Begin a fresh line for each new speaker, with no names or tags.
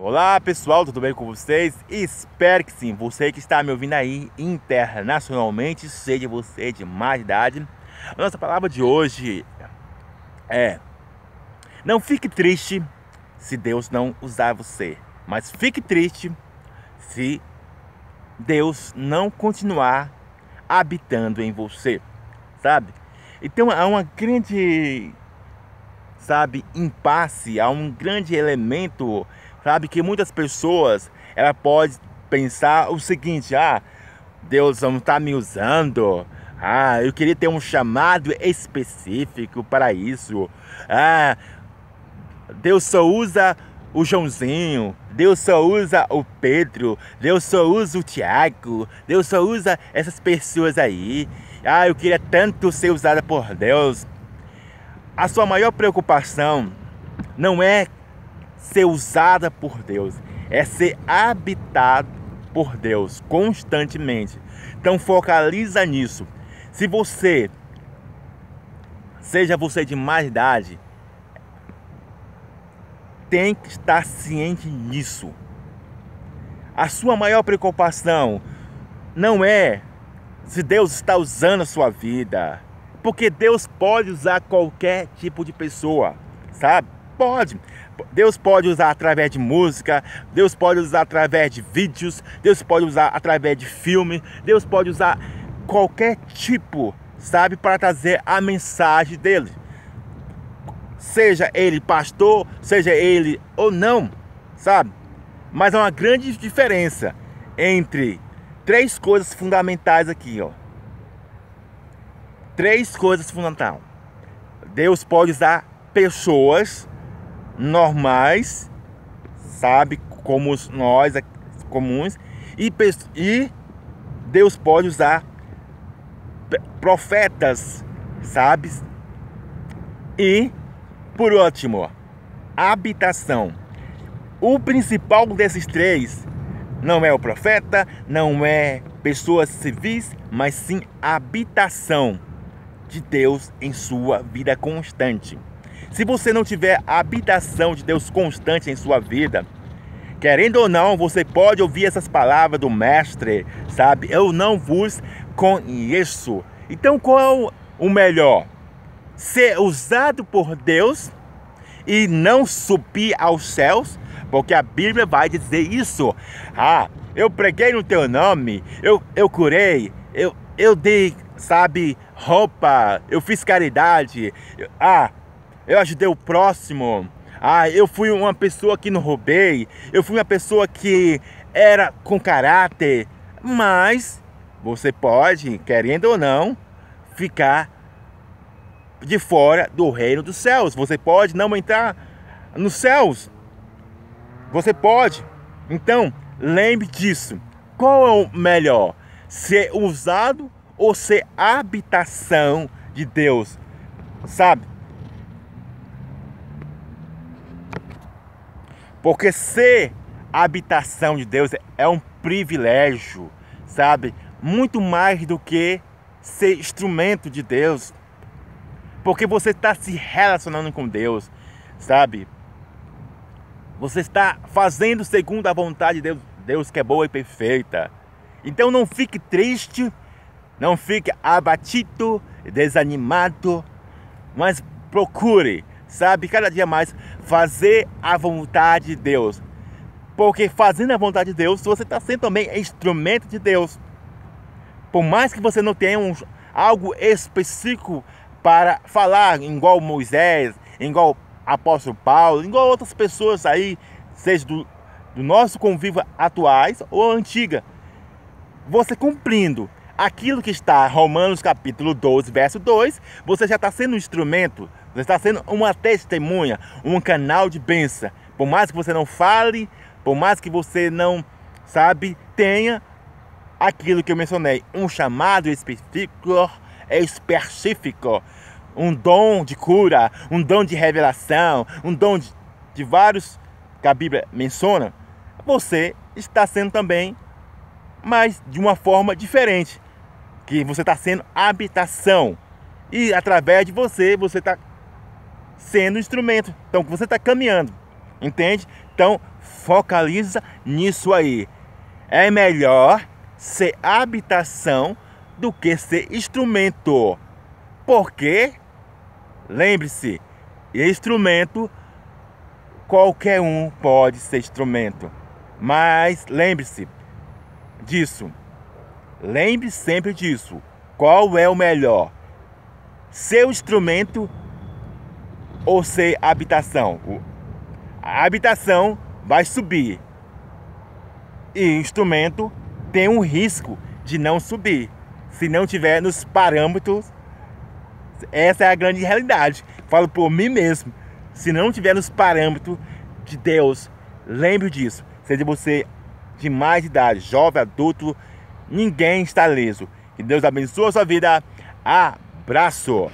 Olá pessoal, tudo bem com vocês? Espero que sim. Você que está me ouvindo aí internacionalmente, seja você de mais idade. A nossa palavra de hoje é: Não fique triste se Deus não usar você, mas fique triste se Deus não continuar habitando em você, sabe? Então há uma grande, sabe, impasse, há um grande elemento Sabe que muitas pessoas, ela pode pensar o seguinte, ah, Deus não está me usando. Ah, eu queria ter um chamado específico para isso. Ah, Deus só usa o Joãozinho, Deus só usa o Pedro, Deus só usa o Tiago, Deus só usa essas pessoas aí. Ah, eu queria tanto ser usada por Deus. A sua maior preocupação não é ser usada por Deus, é ser habitado por Deus constantemente. Então focaliza nisso. Se você, seja você de mais idade, tem que estar ciente nisso. A sua maior preocupação não é se Deus está usando a sua vida, porque Deus pode usar qualquer tipo de pessoa, sabe? Pode. Deus pode usar através de música, Deus pode usar através de vídeos, Deus pode usar através de filme, Deus pode usar qualquer tipo, sabe, para trazer a mensagem dele. Seja ele pastor, seja ele ou não, sabe? Mas há uma grande diferença entre três coisas fundamentais aqui, ó. Três coisas fundamentais. Deus pode usar pessoas normais, sabe, como nós comuns, e, e Deus pode usar profetas, sabe? E por último, habitação. O principal desses três não é o profeta, não é pessoas civis, mas sim habitação de Deus em sua vida constante. Se você não tiver a habitação de Deus constante em sua vida, querendo ou não, você pode ouvir essas palavras do mestre, sabe? Eu não vos conheço. Então, qual o melhor? Ser usado por Deus e não subir aos céus, porque a Bíblia vai dizer isso. Ah, eu preguei no teu nome, eu, eu curei, eu, eu dei, sabe, roupa, eu fiz caridade. Ah, eu ajudei o próximo. Ah, eu fui uma pessoa que não roubei. Eu fui uma pessoa que era com caráter. Mas você pode, querendo ou não, ficar de fora do reino dos céus. Você pode não entrar nos céus. Você pode. Então, lembre disso. Qual é o melhor? Ser usado ou ser habitação de Deus? Sabe? Porque ser habitação de Deus é um privilégio, sabe? Muito mais do que ser instrumento de Deus. Porque você está se relacionando com Deus, sabe? Você está fazendo segundo a vontade de Deus, Deus que é boa e perfeita. Então não fique triste, não fique abatido, desanimado, mas procure sabe, cada dia mais fazer a vontade de Deus. Porque fazendo a vontade de Deus, você está sendo também instrumento de Deus. Por mais que você não tenha um, algo específico para falar, igual Moisés, igual apóstolo Paulo, igual outras pessoas aí, seja do, do nosso convívio atuais ou antiga. Você cumprindo aquilo que está Romanos capítulo 12, verso 2, você já está sendo um instrumento você está sendo uma testemunha, um canal de bênção. Por mais que você não fale, por mais que você não, sabe, tenha aquilo que eu mencionei, um chamado específico, específico, um dom de cura, um dom de revelação, um dom de, de vários que a Bíblia menciona, você está sendo também, mas de uma forma diferente, que você está sendo habitação. E através de você, você está sendo instrumento. Então você está caminhando, entende? Então, focaliza nisso aí. É melhor ser habitação do que ser instrumento. Porque, lembre-se, instrumento, qualquer um pode ser instrumento. Mas lembre-se disso. Lembre sempre disso. Qual é o melhor? Seu instrumento ou ser habitação? A habitação vai subir. E instrumento tem um risco de não subir. Se não tiver nos parâmetros, essa é a grande realidade. Falo por mim mesmo. Se não tiver nos parâmetros de Deus, lembre disso. Seja você de mais idade, jovem, adulto, ninguém está liso. Que Deus abençoe a sua vida. Abraço!